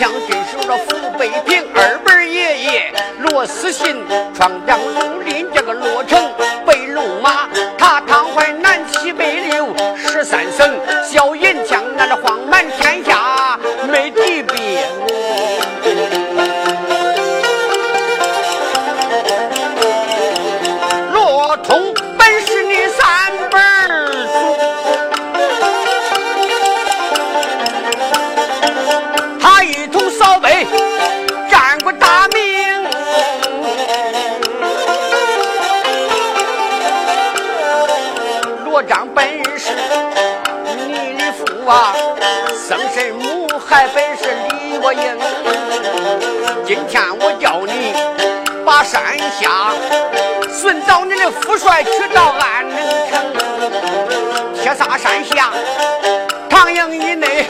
将军守着府北平。二辈爷爷罗思信闯将到安能城，铁砂山下唐营以内，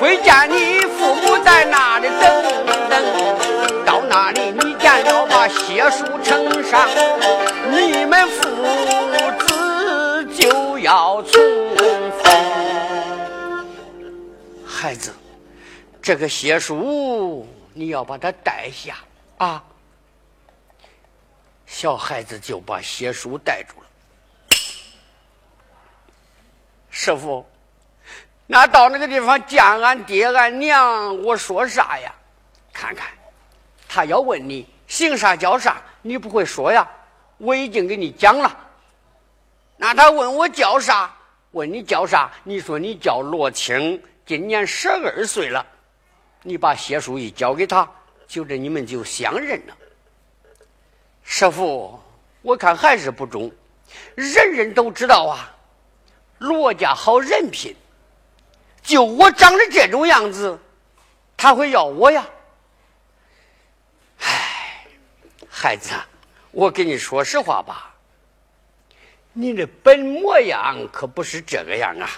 会见你父母在那里等等。到那里你见了把血书呈上，你们父子就要重逢。孩子，这个血书你要把它带下啊！小孩子就把血书带住了。师傅，那到那个地方见俺爹俺娘，我说啥呀？看看，他要问你姓啥叫啥，你不会说呀？我已经给你讲了。那他问我叫啥？问你叫啥？你说你叫罗青。今年十二岁了，你把血书一交给他，就这你们就相认了。师傅，我看还是不中。人人都知道啊，罗家好人品，就我长得这种样子，他会要我呀？唉，孩子，我跟你说实话吧，你的本模样可不是这个样啊。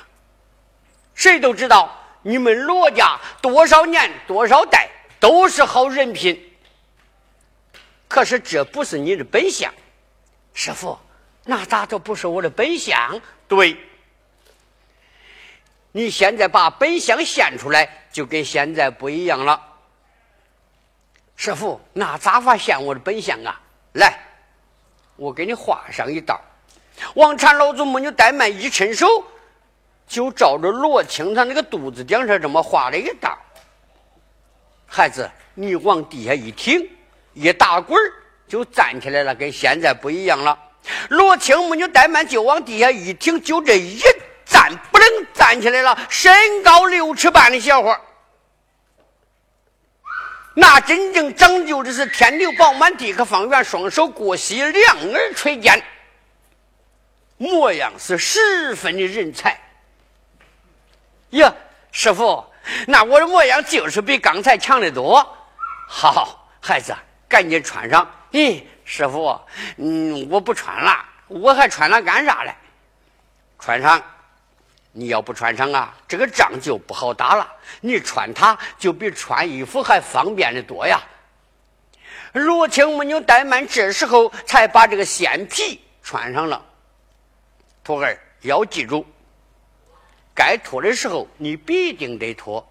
谁都知道，你们罗家多少年多少代都是好人品。可是这不是你的本相，师傅，那咋就不是我的本相？对，你现在把本相现出来，就跟现在不一样了。师傅，那咋法现我的本相啊？来，我给你画上一道。王禅老祖母女怠慢，一伸手。就照着罗青他那个肚子顶上这么画了一道。孩子，你往地下一挺，一打滚就站起来了，跟现在不一样了。罗青母女怠慢，就往地下一挺，就这一站，不能站起来了。身高六尺半的小伙，那真正讲究的是天地饱满，地可方圆，双手过膝，两耳垂肩，模样是十分的人才。呀，师傅，那我的模样就是比刚才强得多。好，孩子，赶紧穿上。咦，师傅，嗯，我不穿了，我还穿它干啥嘞？穿上，你要不穿上啊，这个仗就不好打了。你穿它就比穿衣服还方便的多呀。罗青没有怠慢，这时候才把这个线皮穿上了。徒儿要记住，该脱的时候你必定得脱，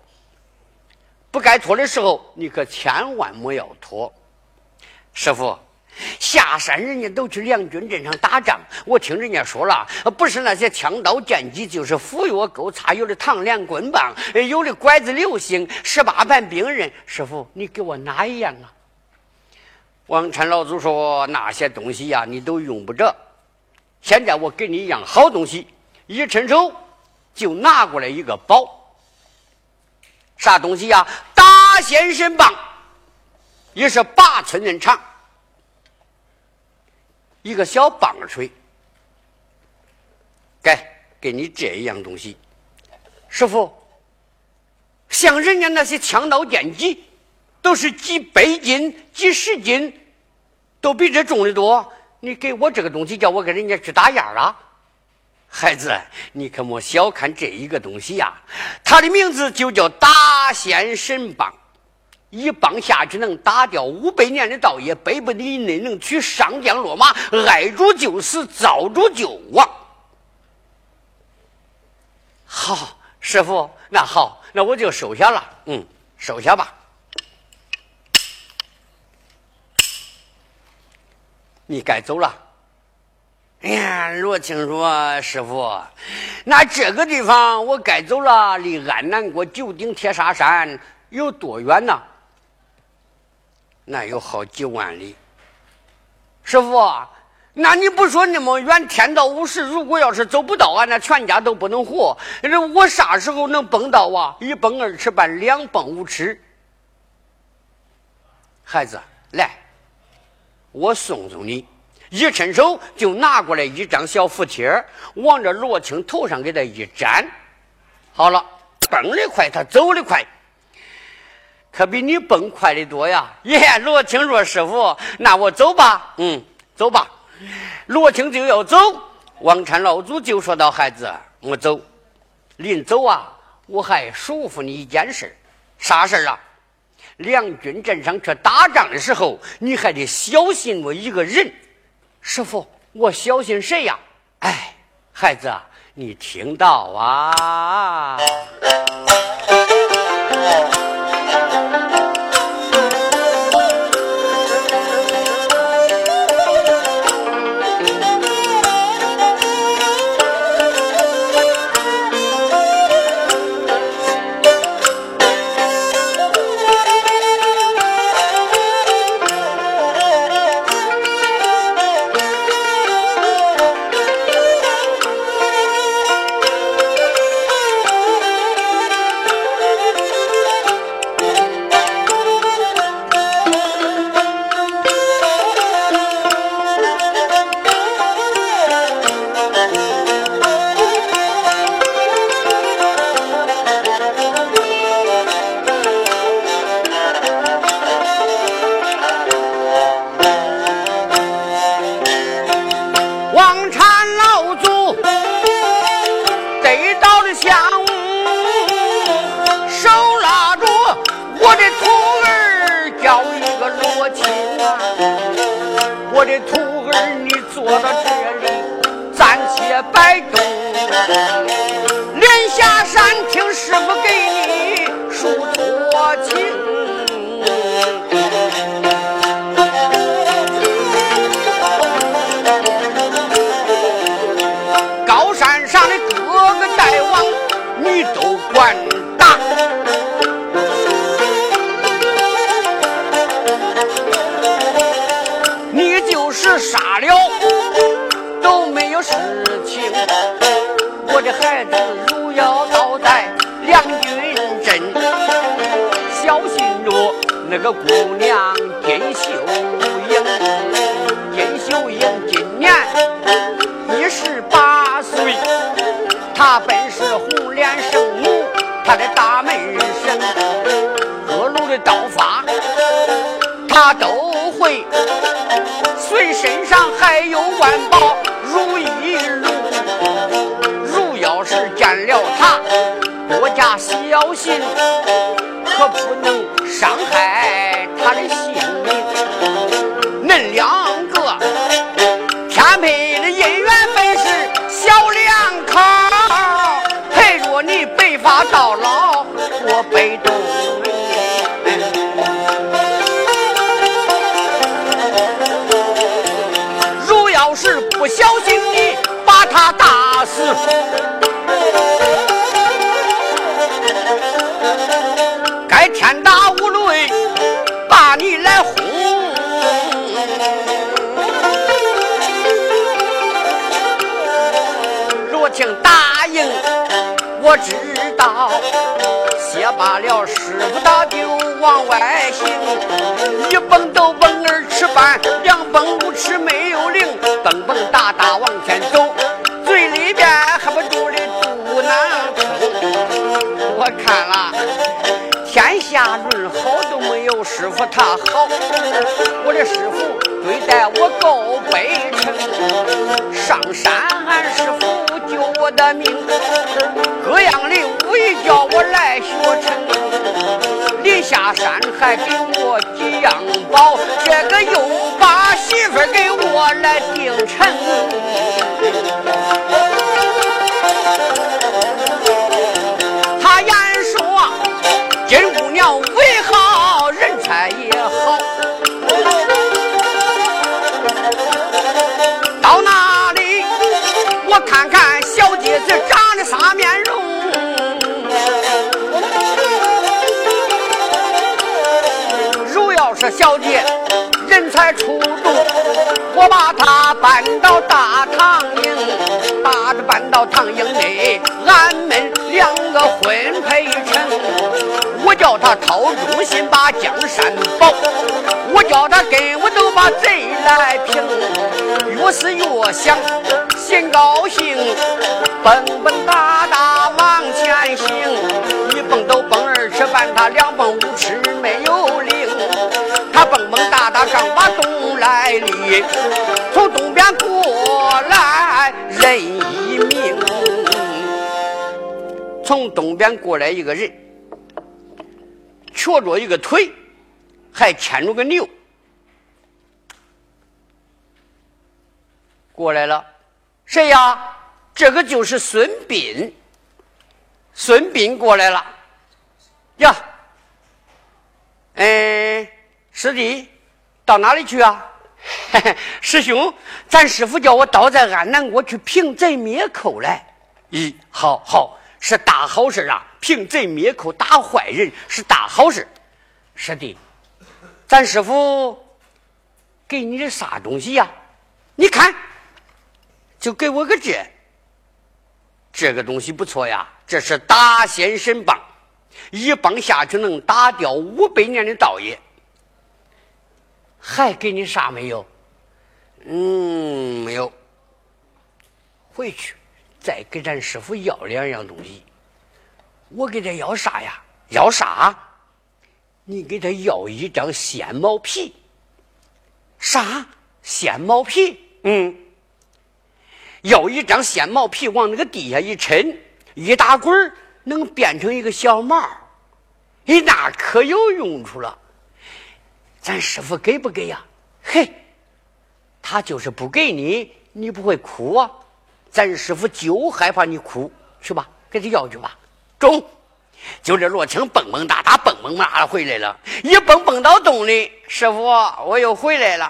不该脱的时候你可千万莫要脱。师傅，下山人家都去梁军镇上打仗，我听人家说了，不是那些枪刀剑戟，就是斧钺钩叉，有的唐梁棍棒，有的拐子流星，十八般兵刃。师傅，你给我哪一样啊？王禅老祖说：“那些东西呀，你都用不着。现在我给你一样好东西，一伸手就拿过来一个宝。啥东西呀？大仙神棒，也是八寸人长，一个小棒槌。给给你这样东西，师傅。像人家那些枪刀剑戟。”都是几百斤、几十斤，都比这重的多。你给我这个东西，叫我跟人家去打架啊？孩子，你可莫小看这一个东西呀！它的名字就叫大仙神棒，一棒下去能打掉五百年的道业，百步以内能取上将落马，碍主就死，遭主就亡。好，师傅，那好，那我就收下了。嗯，收下吧。你该走了。哎呀，罗青说：“师傅，那这个地方我该走了，离安南国九鼎铁砂山有多远呢？那有好几万里。师傅，那你不说那么远，天道无时，如果要是走不到，俺那全家都不能活。我啥时候能蹦到啊？一蹦二尺半，两蹦五尺。孩子，来。”我送送你，一伸手就拿过来一张小符贴，往这罗青头上给他一粘，好了，蹦的快，他走的快，可比你蹦快的多呀！耶，罗青说：“师傅，那我走吧。”嗯，走吧。罗青就要走，王禅老祖就说道：“孩子，我走，临走啊，我还嘱咐你一件事，啥事啊？”两军阵上去打仗的时候，你还得小心我一个人。师傅，我小心谁呀？哎，孩子，你听到啊？徒儿，你坐到这里，暂且摆动。连下山听师傅给你。那个姑娘金秀英，金秀英今年一十八岁，她本是红莲圣母，她的大门神，各路的刀法她都会，随身上还有万宝如意如如要是见了她，多加小心，可不能。伤害他的性命。恁两个天配的姻缘本是小两口，陪着你白发到老，我被动。如要是不小心，你把他打死。我知道，歇罢了师傅他就往外行，一蹦都蹦儿吃饭，两蹦不吃没有灵，蹦蹦哒哒往前走，嘴里边还不住的嘟囔。我看了。天下论好都没有师傅他好，我的师傅对待我够悲诚。上山俺师傅我的命，各样的武艺叫我来学成。临下山还给我几样宝，这个又把媳妇给我来定成。搬到大堂营，把她搬到堂营内，俺们两个婚配成。我叫他掏忠心把江山保，我叫他跟我都把贼来平。越是越想心高兴，蹦蹦哒哒往前行。一蹦都蹦二尺半，他两蹦五尺没有灵。他蹦蹦哒哒刚把来历，从东边过来人一名，从东边过来一个人。瘸着一个腿，还牵着个牛，过来了。谁呀？这个就是孙膑。孙膑过来了。呀，哎，师弟，到哪里去啊？嘿 嘿师兄，咱师傅叫我倒在安南国去平贼灭寇来。咦，好好。是大好事啊！平贼灭寇，打坏人是大好事。师弟，咱师傅给你的啥东西呀？你看，就给我个这，这个东西不错呀。这是大仙神棒，一棒下去能打掉五百年的道业。还给你啥没有？嗯，没有。回去。再给咱师傅要两样东西，我给他要啥呀？要啥？你给他要一张鲜毛皮。啥？鲜毛皮？嗯，要一张鲜毛皮，往那个地下一抻，一打滚能变成一个小毛。哎，那可有用处了。咱师傅给不给呀？嘿，他就是不给你，你不会哭啊？咱师傅就害怕你哭，去吧，给他要去吧。中，就这罗青蹦蹦哒哒蹦蹦哒哒回来了，一蹦蹦到洞里，师傅我又回来了。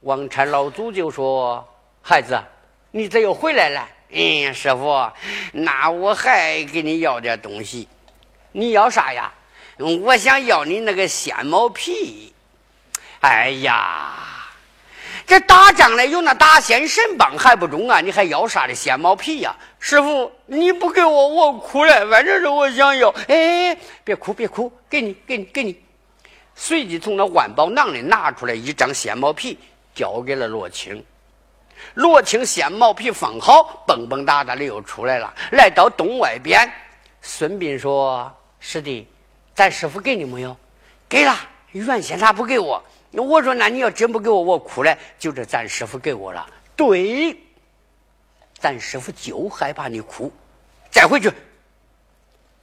王禅老祖就说：“孩子，你这又回来了。”嗯，师傅，那我还给你要点东西。你要啥呀？我想要你那个仙毛皮。哎呀！这打仗嘞，有那大仙神棒还不中啊？你还要啥的仙毛皮呀？师傅，你不给我，我哭了。反正是我想要。哎，别哭，别哭，给你，给你，给你。随即从那万宝囊里拿出来一张仙毛皮，交给了罗青。罗青仙毛皮放好，蹦蹦哒哒的又出来了，来到洞外边。孙膑说：“师弟，咱师傅给你没有？给了。原先他不给我。”我说：“那你要真不给我，我哭了。”就这，咱师傅给我了，对，咱师傅就害怕你哭。再回去，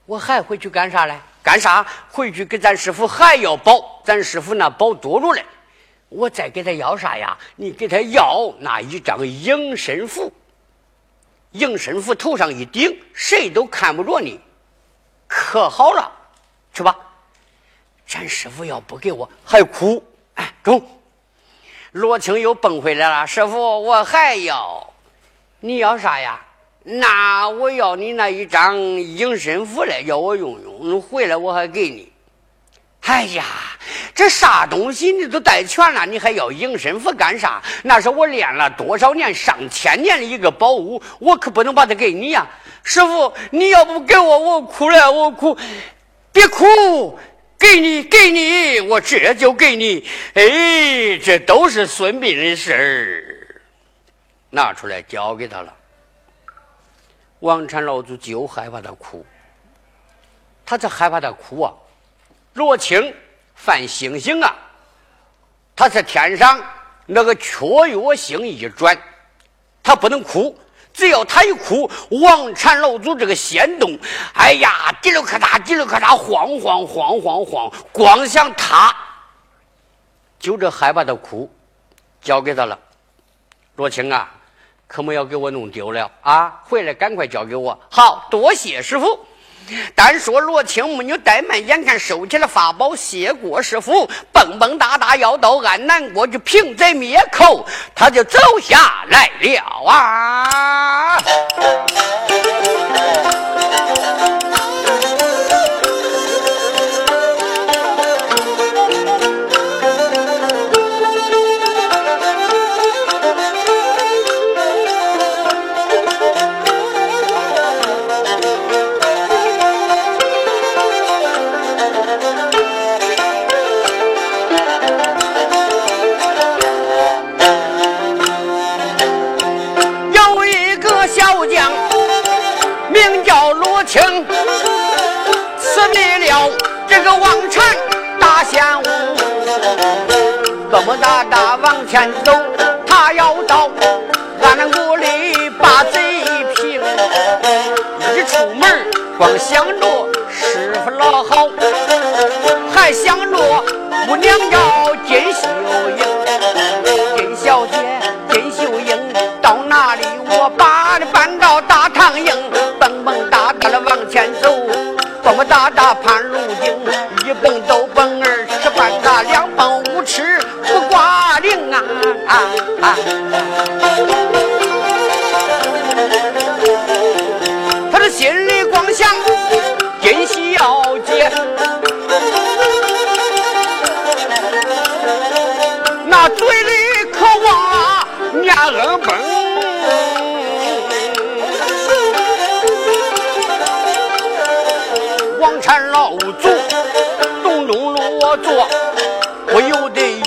我还回去干啥嘞？干啥？回去给咱师傅还要保，咱师傅那保多着嘞。我再给他要啥呀？你给他要那一张迎身符，迎身符头上一顶，谁都看不着你，可好了，去吧。咱师傅要不给我，还哭。中。罗青又蹦回来了，师傅，我还要，你要啥呀？那我要你那一张迎身符来，要我用用，回来我还给你。哎呀，这啥东西你都带全了，你还要迎身符干啥？那是我练了多少年、上千年的一个宝物，我可不能把它给你呀！师傅，你要不给我，我哭了，我哭，别哭，给你，给你，我这就给你。哎，这都是孙膑的事儿，拿出来交给他了。王禅老祖就害怕他哭，他这害怕他哭啊。罗青犯星星啊，他在天上那个雀跃星一转，他不能哭，只要他一哭，王禅老祖这个仙洞，哎呀，滴溜咔嚓，滴溜咔嚓，晃晃晃晃晃，光想他，就这害怕的哭，交给他了，罗青啊。可莫要给我弄丢了啊！回来赶快交给我。好多谢师傅。单说罗青母女怠慢，眼看收起了法宝，谢过师傅，蹦蹦哒哒要到安南国去平贼灭寇，他就走下来了啊！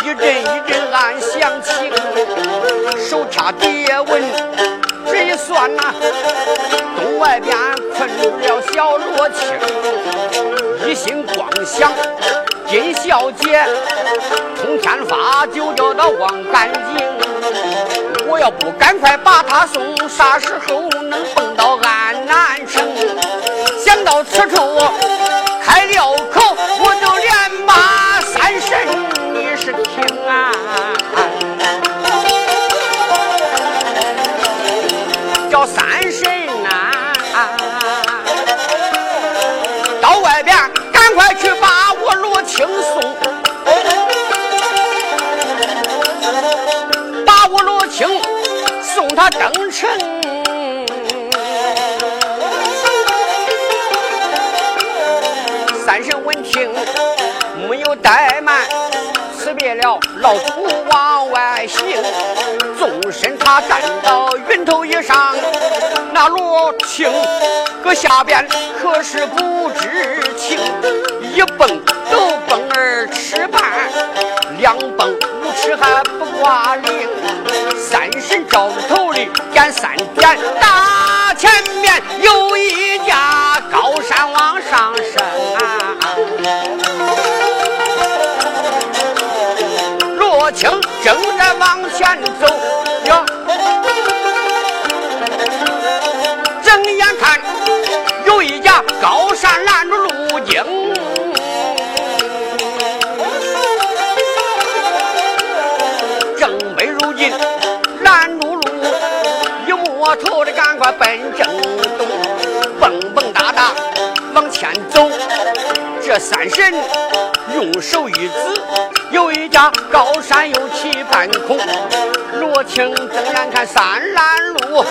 一阵一阵暗响起。手掐蝶纹，这一算呐，东外边困住了小罗青，一心光想金小姐通天发，就叫他忘干净。我要不赶快把他送，啥时候能蹦到安南城？想到此处，他登城。三神闻听，没有怠慢，辞别了老祖往外行。纵身他站到云头以上，那罗青搁下边可是不知情，一蹦。都蹦儿吃半，两蹦五尺还不挂零。三神照头点三点，大前面有一架高山往上升。罗青正在往前走。哟。睁眼看，有一架高山来。呀。赶快奔正东，蹦蹦哒哒往前走。这三神用手一指，有一家高山又起半空。罗青睁眼看三拦路，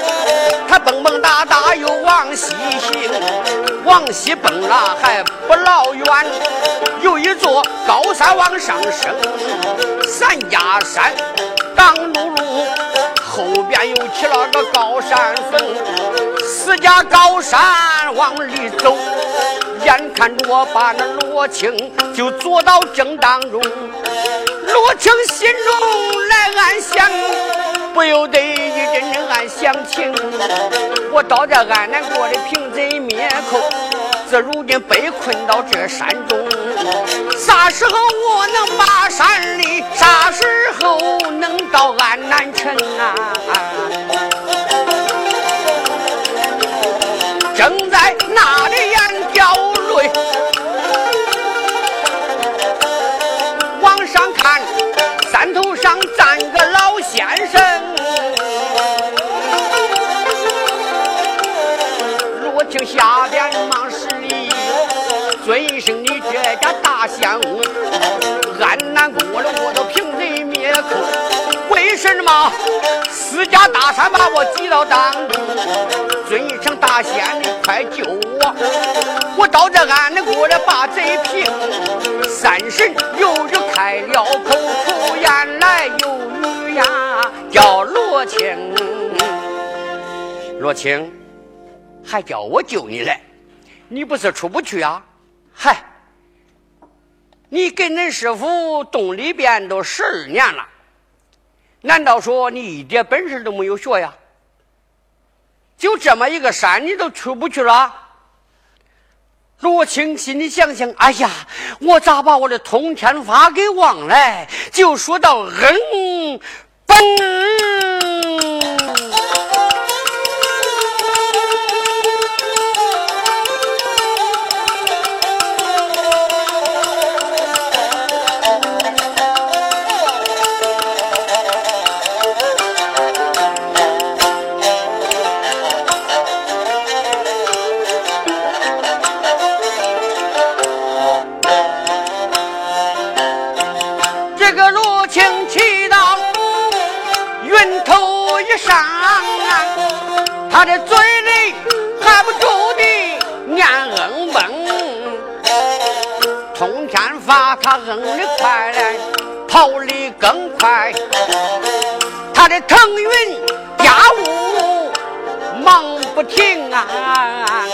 他蹦蹦哒哒又往西行，往西蹦了还不老远，有一座高山往上升，三家山挡路路，边又起了个高山峰，四家高山往里走。眼看着我把那罗青就坐到正当中，罗青心中来暗想，不由得一阵阵暗想情。我到这安南国的平贼灭寇，这如今被困到这山中，啥时候我能把山里？啥时候能到安南城啊？正在那里山头上站个老先生。罗青下边忙施礼，尊一声你这家大相公，安南国的我都平贼灭口。为什么私家大山把我挤到当中？尊一声大仙，你快救我！我到这安南过来把贼平。三神又是开了口，出言来有语呀，叫罗青。罗青，还叫我救你来？你不是出不去啊？嗨，你跟恁师傅洞里边都十二年了。难道说你一点本事都没有学呀？就这么一个山，你都出不去了？罗青心里想想：哎呀，我咋把我的通天法给忘了？就说到嗯，嘣。法他扔的快，跑的更快。他的腾云驾雾忙不停啊！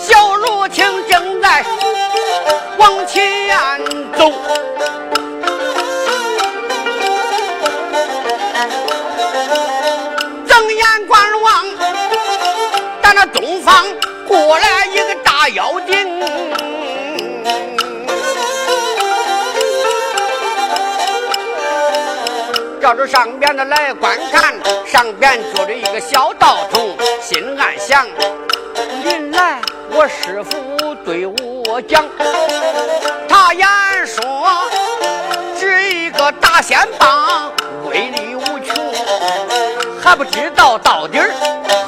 小罗青正在往前走。方过来一个大妖精，照着上边的来观看，上边坐着一个小道童，心暗想：临来我师傅对我讲，他言说这一个大仙棒威力无穷，还不知道到底儿。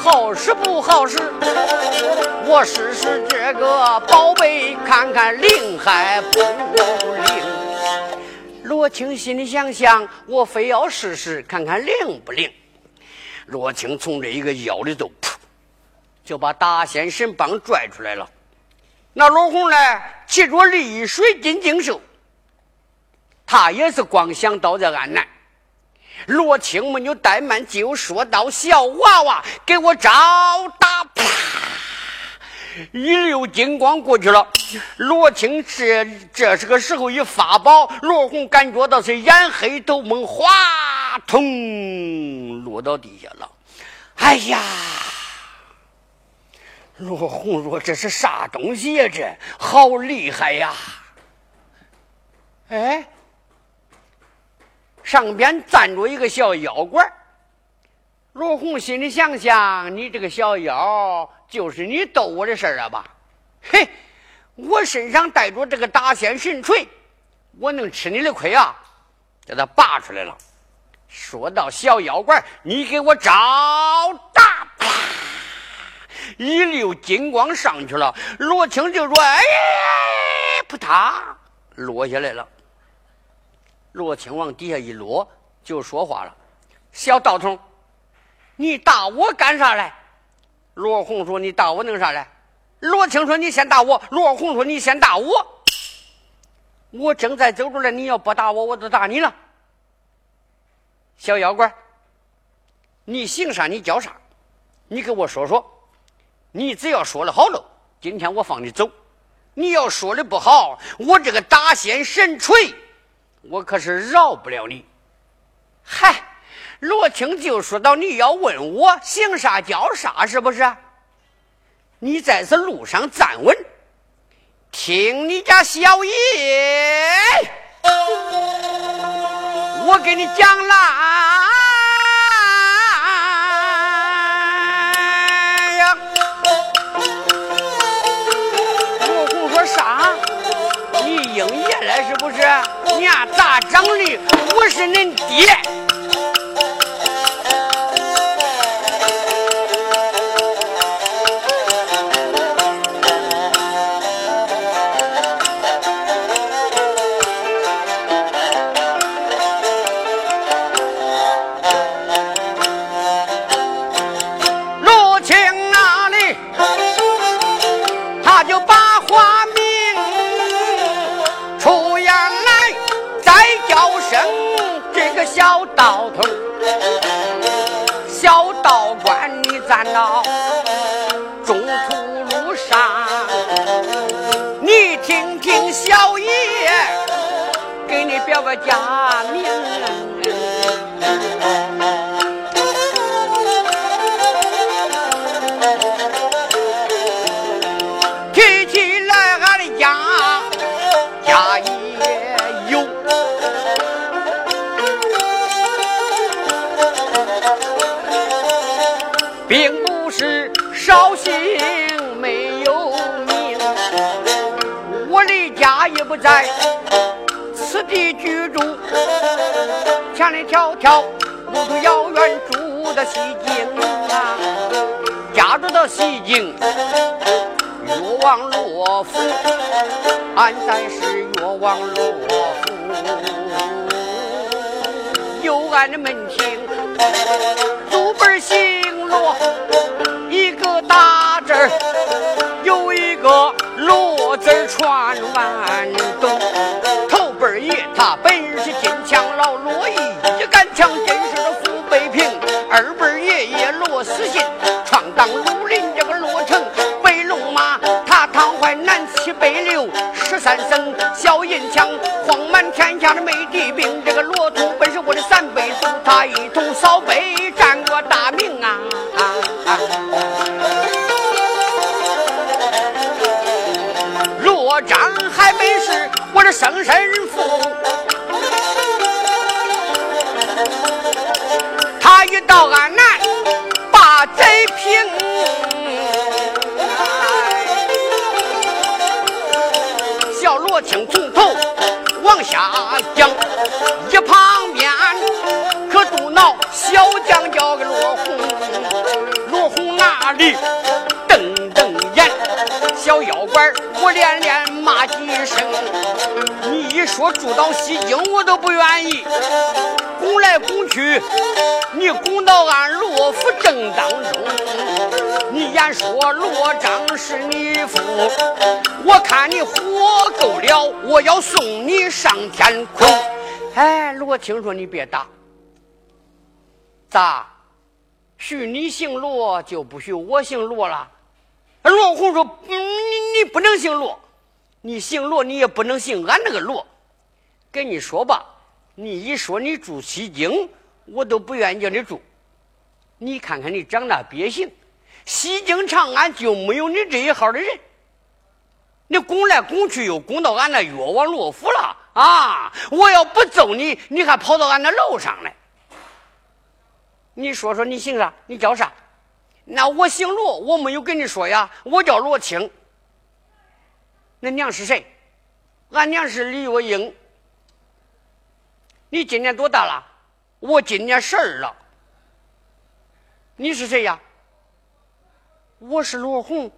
好使不好使？我试试这个宝贝，看看灵还不灵。罗青心里想想，我非要试试看看灵不灵。罗青从这一个腰里头，噗，就把大仙神棒拽出来了。那罗红呢，骑着丽水金睛兽，他也是光想到这安南。罗青没有怠慢，就说道：“小娃娃，给我招打！”啪，一溜金光过去了。罗青这这是个时候一发宝，罗红感觉到是眼黑头蒙，哗，通落到地下了。哎呀！罗红说：“这是啥东西呀？这好厉害呀！”哎。上边站着一个小妖怪，罗红心里想想：你这个小妖，就是你逗我的事儿啊吧？嘿，我身上带着这个大仙神锤，我能吃你的亏啊？叫他拔出来了。说到小妖怪，你给我招大！啪，一溜金光上去了。罗青就说：“哎，扑嗒，落下来了。”罗青往底下一落，就说话了：“小道童，你打我干啥来？”罗红说：“你打我弄啥来？”罗青说：“你先打我。”罗红说：“你先打我。”我正在走着呢，你要不打我，我就打你了。小妖怪，你姓啥？你叫啥？你给我说说。你只要说的好了，今天我放你走。你要说的不好，我这个大仙神锤，我可是饶不了你。嗨，罗青就说到你要问我姓啥叫啥，是不是？你在这路上站稳，听你家小爷。我给你讲啦长的？我是恁爹。迢迢，路途遥远，住的西京啊，家住的西京，越王罗府，俺在是越王罗府，有俺的门庭，祖辈姓罗，一个大字有一个罗字传万东。北六十三省，小银枪晃满天下的美帝兵。这个罗通本是我的三辈祖，他一同扫北占过大名啊！罗章还本是。我的生身父，他一到俺南听从头往下讲，一旁边可嘟囔小将叫个罗红，罗红哪里，小妖怪我连连骂几声。你一说住到西京，我都不愿意。拱来拱去，你拱到俺罗府正当中。你言说罗章是你父，我看你活够了，我要送你上天空。哎，罗青说你别打，咋？许你姓罗就不许我姓罗了？罗红说：你你不能姓罗。你姓罗，你也不能姓俺那个罗。跟你说吧，你一说你住西京，我都不愿意叫你住。你看看你长那憋性，西京长安就没有你这一号的人。你拱来拱去，又拱到俺那越王罗府了啊！我要不揍你，你还跑到俺那楼上来。你说说，你姓啥？你叫啥？那我姓罗，我没有跟你说呀，我叫罗青。恁娘是谁？俺娘是李月英。你今年多大了？我今年十二了。你是谁呀？我是罗红。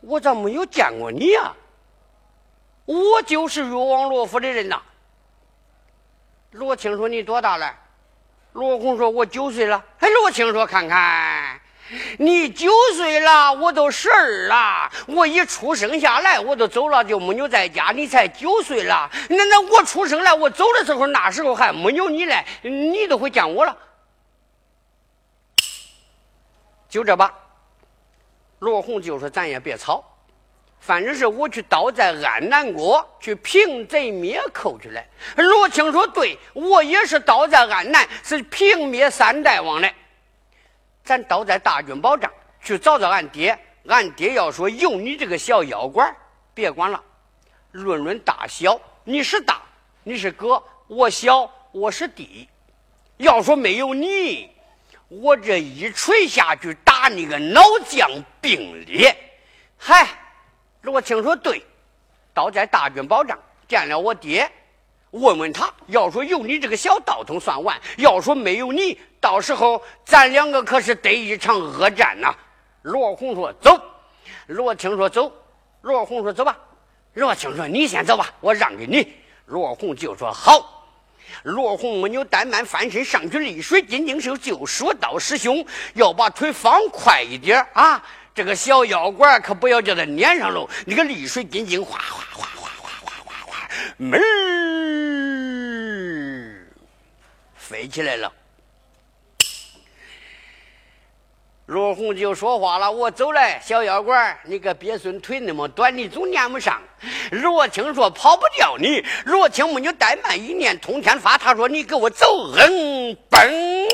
我咋没有见过你呀？我就是越王罗府的人呐。罗青说：“你多大了？”罗红说：“我九岁了。”哎，罗青说：“看看，你九岁了，我都十二了。我一出生下来，我都走了，就没有在家。你才九岁了，那那我出生来，我走的时候，那时候还没有你嘞，你都会见我了。就这吧。”罗红就说：“咱也别吵，反正是我去倒在安南国去平贼灭寇去了。”罗青说：“对，我也是倒在安南，是平灭三代王的。咱倒在大军保障去找找俺爹。俺爹要说有你这个小妖怪，别管了。论论大小，你是大，你是哥；我小，我是弟。要说没有你。”我这一锤下去，打你个脑浆迸裂！嗨，罗青说对，倒在大军保障见了我爹，问问他，要说有你这个小道童算完；要说没有你，到时候咱两个可是得一场恶战呐！罗红说走，罗青说走，罗红说走吧，罗青说你先走吧，我让给你。罗红就说好。罗红没有怠慢，翻身上去，丽水金睛手就说道：“师兄，要把腿放快一点啊！这个小妖怪可不要叫他撵上喽！那个丽水金睛，哗哗哗哗哗哗哗哗，门儿飞起来了。”罗红就说话了：“我走了，小妖怪，你个鳖孙腿那么短，你总撵不上。”罗青说：“跑不掉你。”罗青没有怠慢，一念通天法，他说：“你给我走！”嗯，嘣。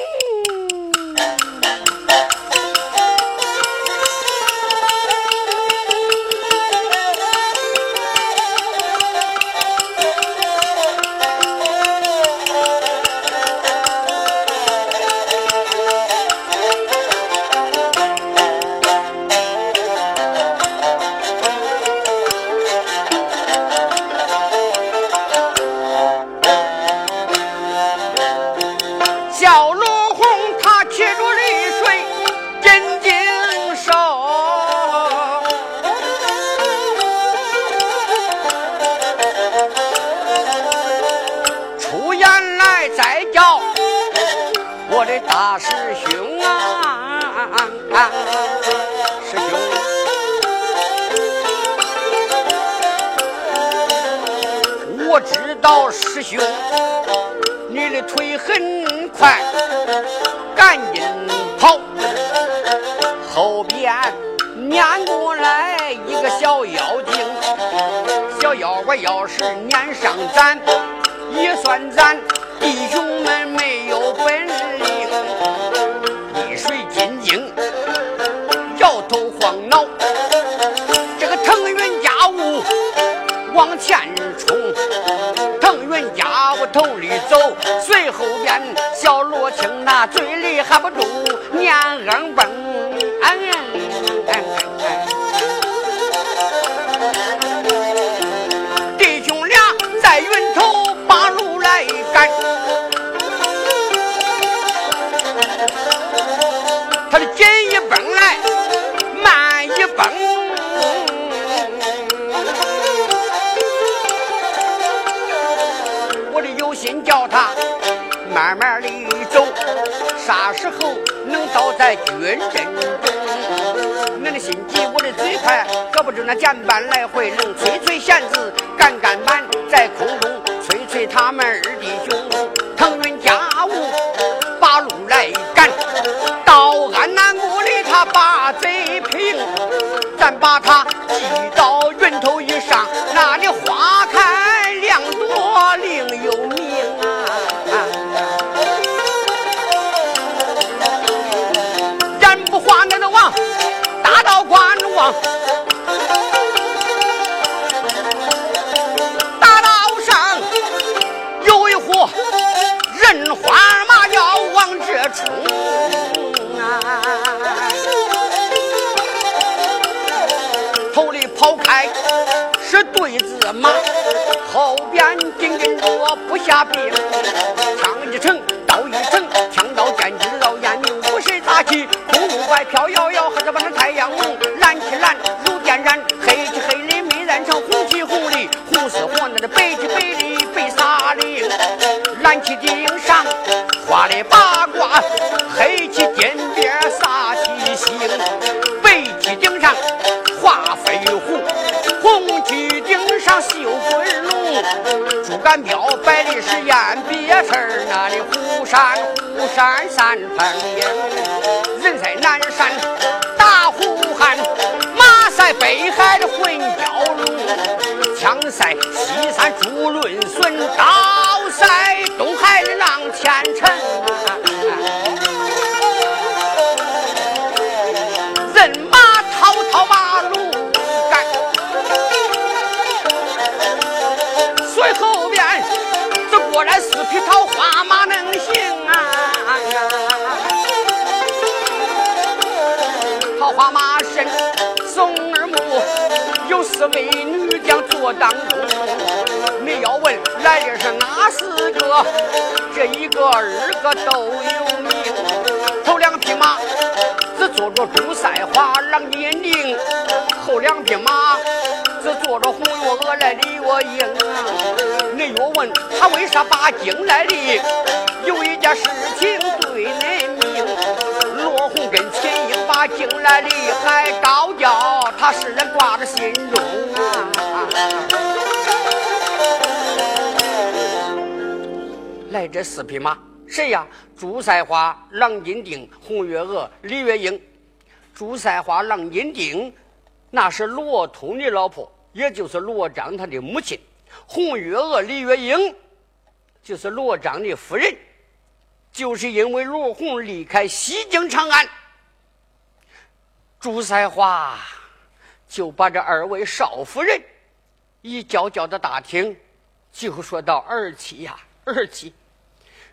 นะครับพ่อหนู 啥时候能倒在军阵中？俺的心急，我的嘴快，可不知那箭板来回能催催弦子，杆杆板在空中催催他们二弟兄，腾云驾雾把路来赶，到安南国里他把贼平，咱把他击到云头以上，那里花大道上有一伙人花马要往这冲啊！头里跑开是对子马，后边紧跟着不下兵，枪一成，刀一成，枪刀剑戟绕眼明，五神大旗，红雾白飘摇摇，和着把那太阳蒙，蓝旗顶上画的八卦，黑旗颠边撒七星，白旗顶上画飞虎。红旗顶上绣滚龙，竹竿标摆的是雁别词那里虎山虎山三分营，人在南山打虎汉，马在北海的混蛟龙，枪在西山朱论孙，打在东海浪千层人马滔滔马路赶随后便这果然是匹桃花马能行啊桃花马身耸耳目有四位女将坐当中。你要问来的是哪四个？这一个二个都有名。头两匹马只坐着朱赛花郎银铃，后两匹马。只坐着红月娥来李月英！你若问他为啥把京来的？有一件事情对恁明。罗红跟秦英把京来的，还高叫他是人挂在心中啊！来这四匹马，谁呀？朱赛花、郎金定、红月娥、李月英。朱赛花、郎金定。那是罗通的老婆，也就是罗章他的母亲。红月娥李月英就是罗章的夫人。就是因为罗红离开西京长安，朱赛花就把这二位少夫人一叫叫的大厅，就说到儿妻呀，儿妻，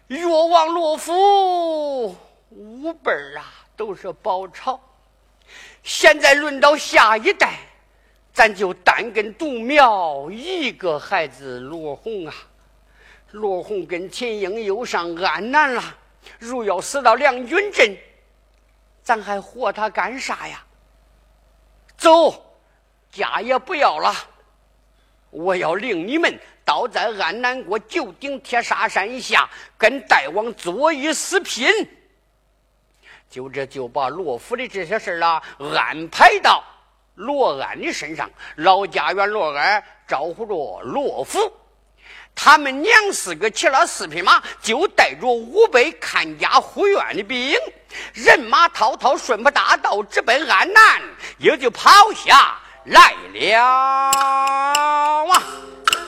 越王罗府五辈儿啊，都是宝朝。现在轮到下一代，咱就单根独苗一个孩子罗红啊！罗红跟秦英又上安南了。如要死到梁军镇，咱还活他干啥呀？走，家也不要了。我要领你们倒在安南国九鼎铁砂山下，跟大王作一死拼。就这就把罗府的这些事儿啊安排到罗安的身上。老家园罗安招呼着罗府，他们娘四个骑了四匹马，就带着五百看家护院的兵，人马滔滔顺坡大道直奔安南，也就跑下来了啊。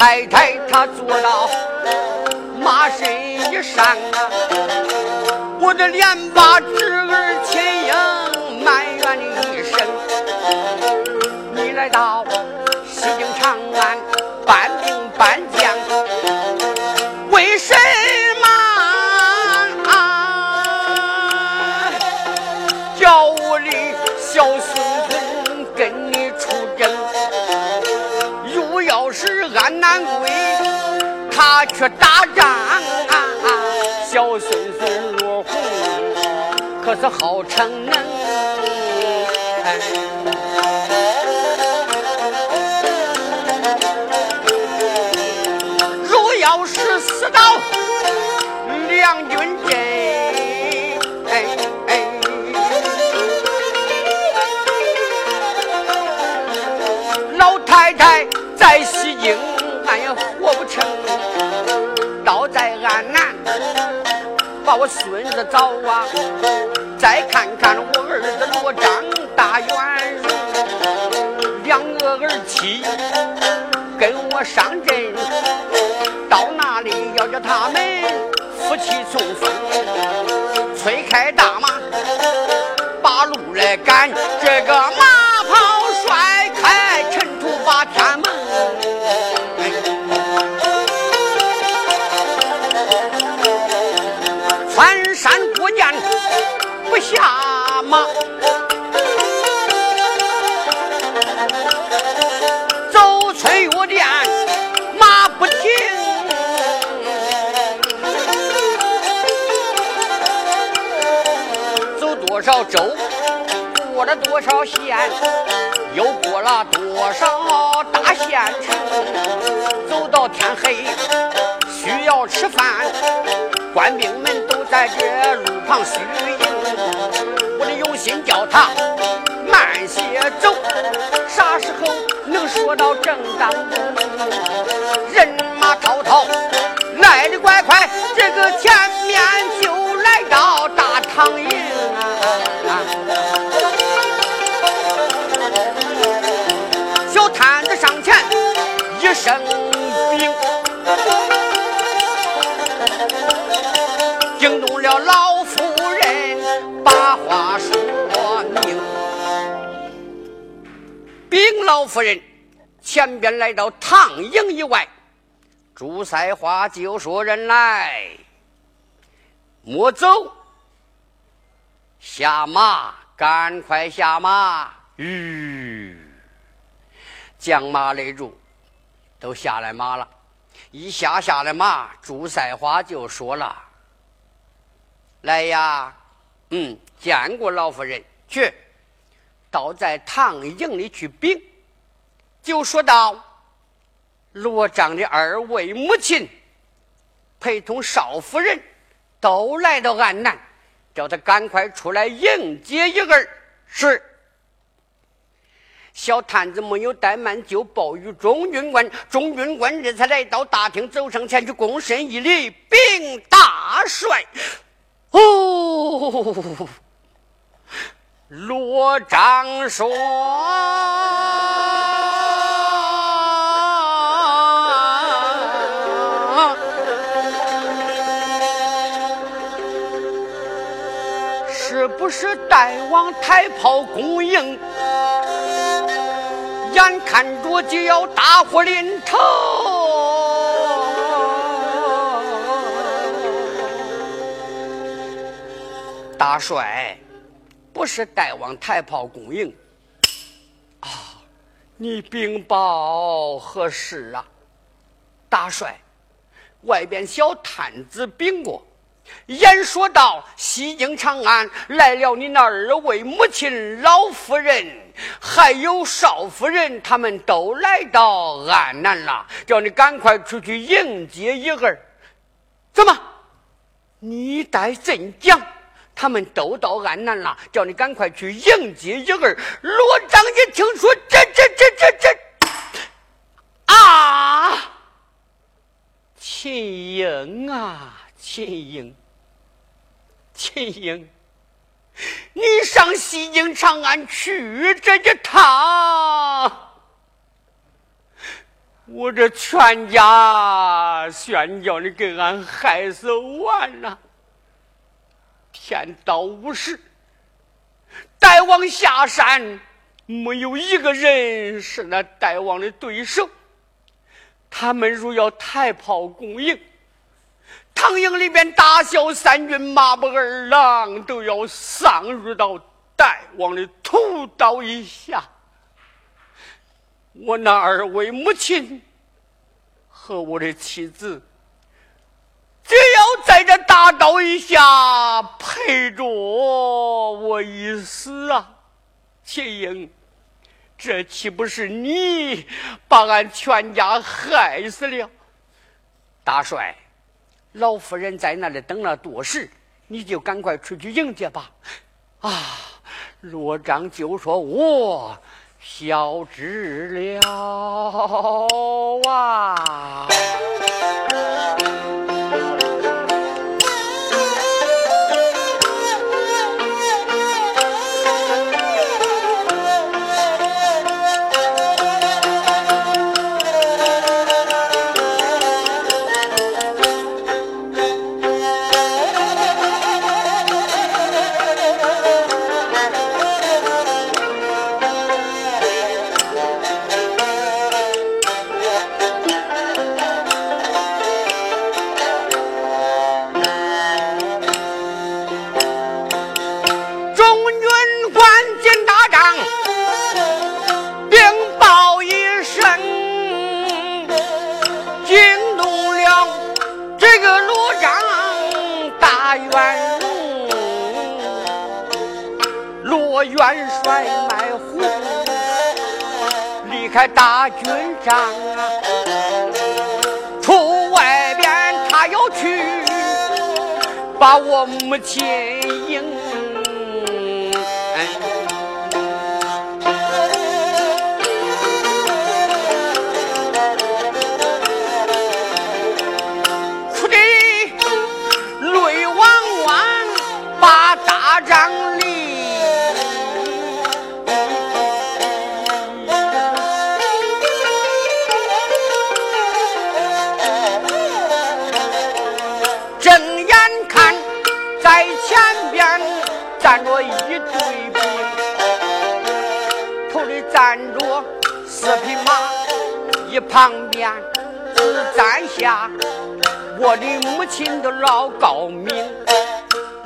太太，她坐到马身一上啊，我这连把侄儿秦英埋怨一声。你来到去打仗啊！小孙孙落红可是好逞能。孙子早啊！再看看我儿子罗章大元荣，两个儿妻跟我上阵，到哪里要叫他们夫妻重逢，催开大马，把路来赶这个下马，走翠月殿马不停，走多少州过了多少县，又过了多少大县城，走到天黑需要吃饭，官兵们都在这路旁需有心叫他慢些走，啥时候能说到正当人马滔滔，来的快快，这个前面就来到大唐营啊！小摊子上前一声禀老夫人，前边来到唐营以外，朱赛花就说人来，莫走，下马，赶快下马！吁，将马勒住，都下来马了。一下下来马，朱赛花就说了：“来呀，嗯，见过老夫人，去，倒在唐营里去禀。”就说道：“罗章的二位母亲陪同少夫人都来到安南，叫他赶快出来迎接一儿。”是。小探子没有怠慢，就报与中军官。中军官这才来到大厅，走上前去躬身一礼，禀大帅。哦，罗章说。是不是大王太炮供应？眼看着就要大祸临头，大帅，不是带往台炮供应啊！你禀报何事啊？大帅，外边小探子禀过。言说到西京长安来了，你那二位母亲、老夫人，还有少夫人，他们都来到安南了，叫你赶快出去迎接一儿。怎么？你待怎讲？他们都到安南了，叫你赶快去迎接一儿。罗章一听说，这这这这这啊，秦英啊，秦英。秦英，你上西京长安去这一趟，我这全家全叫你给俺害死完了。天到午时，大王下山，没有一个人是那大王的对手。他们如要抬炮攻营。唐营里边大小三军马步二郎都要丧入到大王的屠刀以下。我那二位母亲和我的妻子，只要在这大刀一下陪着我一死啊！秦英，这岂不是你把俺全家害死了？大帅。老夫人在那里等了多时，你就赶快出去迎接吧。啊，罗章就说：“我晓知了啊。”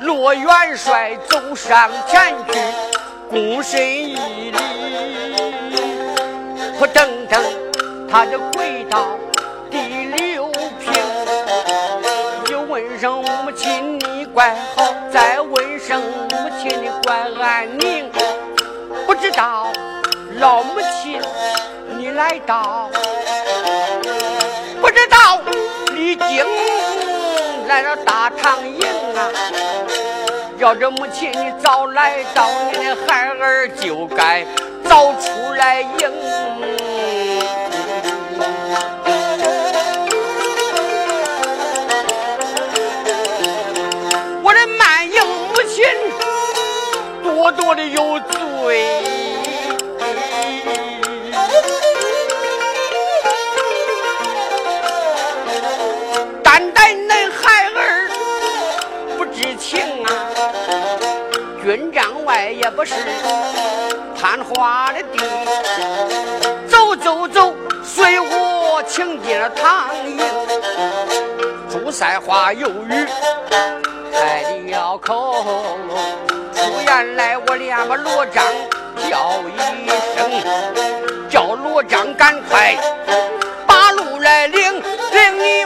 罗元帅走上前去，躬身一礼，扑腾腾，他就跪到第六平，又问声母亲你怪好，再问声。母亲你怪安宁，不知道老母亲你来到，不知道李靖来了大唐营啊！要这母亲你早来到，你的孩儿就该早出来迎。我的满迎母亲。多多的有军帐外也不是贪花的地，走走走，随我请进了唐营。朱赛花犹豫开了口。原来我连把罗章叫一声，叫罗章赶快把路来领，领你